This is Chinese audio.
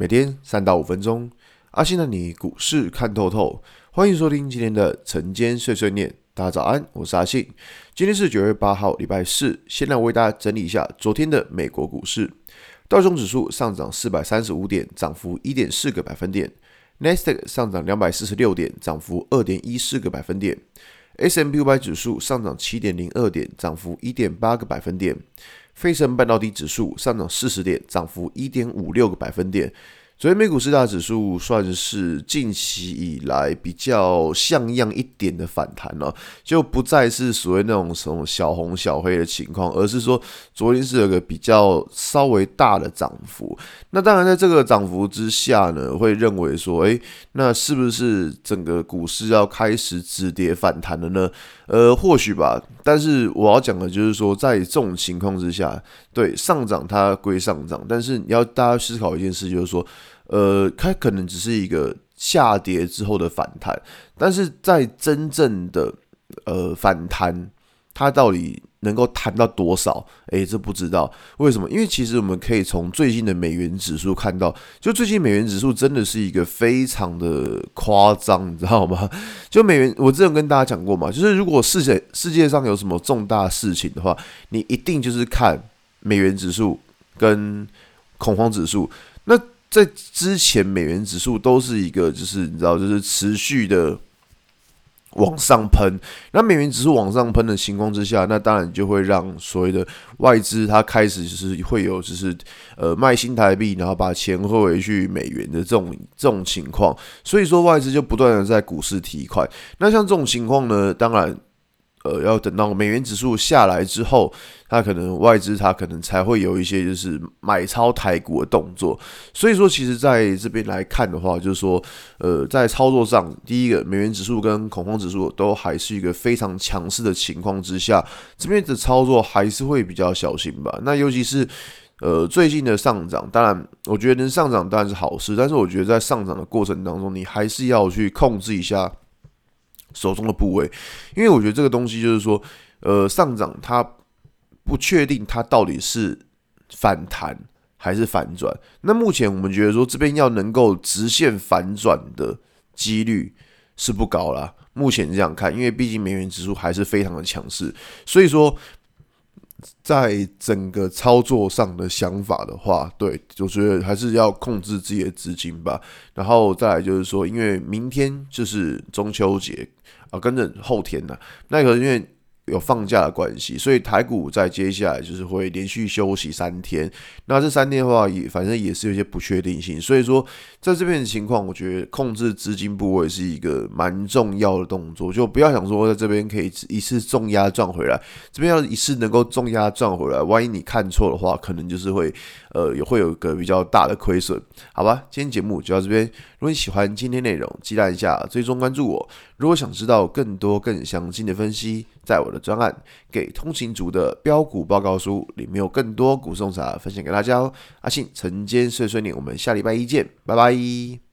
每天三到五分钟，阿信带你股市看透透。欢迎收听今天的晨间碎碎念。大家早安，我是阿信。今天是九月八号，礼拜四。先来为大家整理一下昨天的美国股市。道琼指数上涨四百三十五点，涨幅一点四个百分点。纳斯达克上涨两百四十六点，涨幅二点一四个百分点。S&P 五百指数上涨七点零二点，涨幅一点八个百分点。费城半导体指数上涨四十点，涨幅一点五六个百分点。昨天美股四大指数算是近期以来比较像样一点的反弹了，就不再是所谓那种什么小红小黑的情况，而是说昨天是有个比较稍微大的涨幅。那当然，在这个涨幅之下呢，会认为说，诶，那是不是整个股市要开始止跌反弹了呢？呃，或许吧。但是我要讲的就是说，在这种情况之下，对上涨它归上涨，但是你要大家思考一件事，就是说。呃，它可能只是一个下跌之后的反弹，但是在真正的呃反弹，它到底能够弹到多少？诶，这不知道为什么？因为其实我们可以从最近的美元指数看到，就最近美元指数真的是一个非常的夸张，你知道吗？就美元，我之前跟大家讲过嘛，就是如果世界世界上有什么重大事情的话，你一定就是看美元指数跟恐慌指数，那。在之前，美元指数都是一个，就是你知道，就是持续的往上喷。那美元指数往上喷的情况之下，那当然就会让所谓的外资它开始就是会有，就是呃卖新台币，然后把钱汇回去美元的这种这种情况。所以说，外资就不断的在股市提款。那像这种情况呢，当然。呃，要等到美元指数下来之后，它可能外资它可能才会有一些就是买超台股的动作。所以说，其实在这边来看的话，就是说，呃，在操作上，第一个美元指数跟恐慌指数都还是一个非常强势的情况之下，这边的操作还是会比较小心吧。那尤其是呃最近的上涨，当然我觉得能上涨当然是好事，但是我觉得在上涨的过程当中，你还是要去控制一下。手中的部位，因为我觉得这个东西就是说，呃，上涨它不确定它到底是反弹还是反转。那目前我们觉得说这边要能够直线反转的几率是不高啦。目前这样看，因为毕竟美元指数还是非常的强势，所以说在整个操作上的想法的话，对，我觉得还是要控制自己的资金吧。然后再来就是说，因为明天就是中秋节。啊，跟着后天呢，那个因为有放假的关系，所以台股在接下来就是会连续休息三天。那这三天的话，也反正也是有些不确定性，所以说在这边的情况，我觉得控制资金部位是一个蛮重要的动作，就不要想说在这边可以一次重压赚回来，这边要一次能够重压赚回来，万一你看错的话，可能就是会呃也会有一个比较大的亏损，好吧？今天节目就到这边。如果你喜欢今天内容，记得一下追踪关注我。如果想知道更多更详尽的分析，在我的专案《给通勤族的标股报告书》里面有更多股送茶分享给大家哦。阿信晨间碎碎念，我们下礼拜一见，拜拜。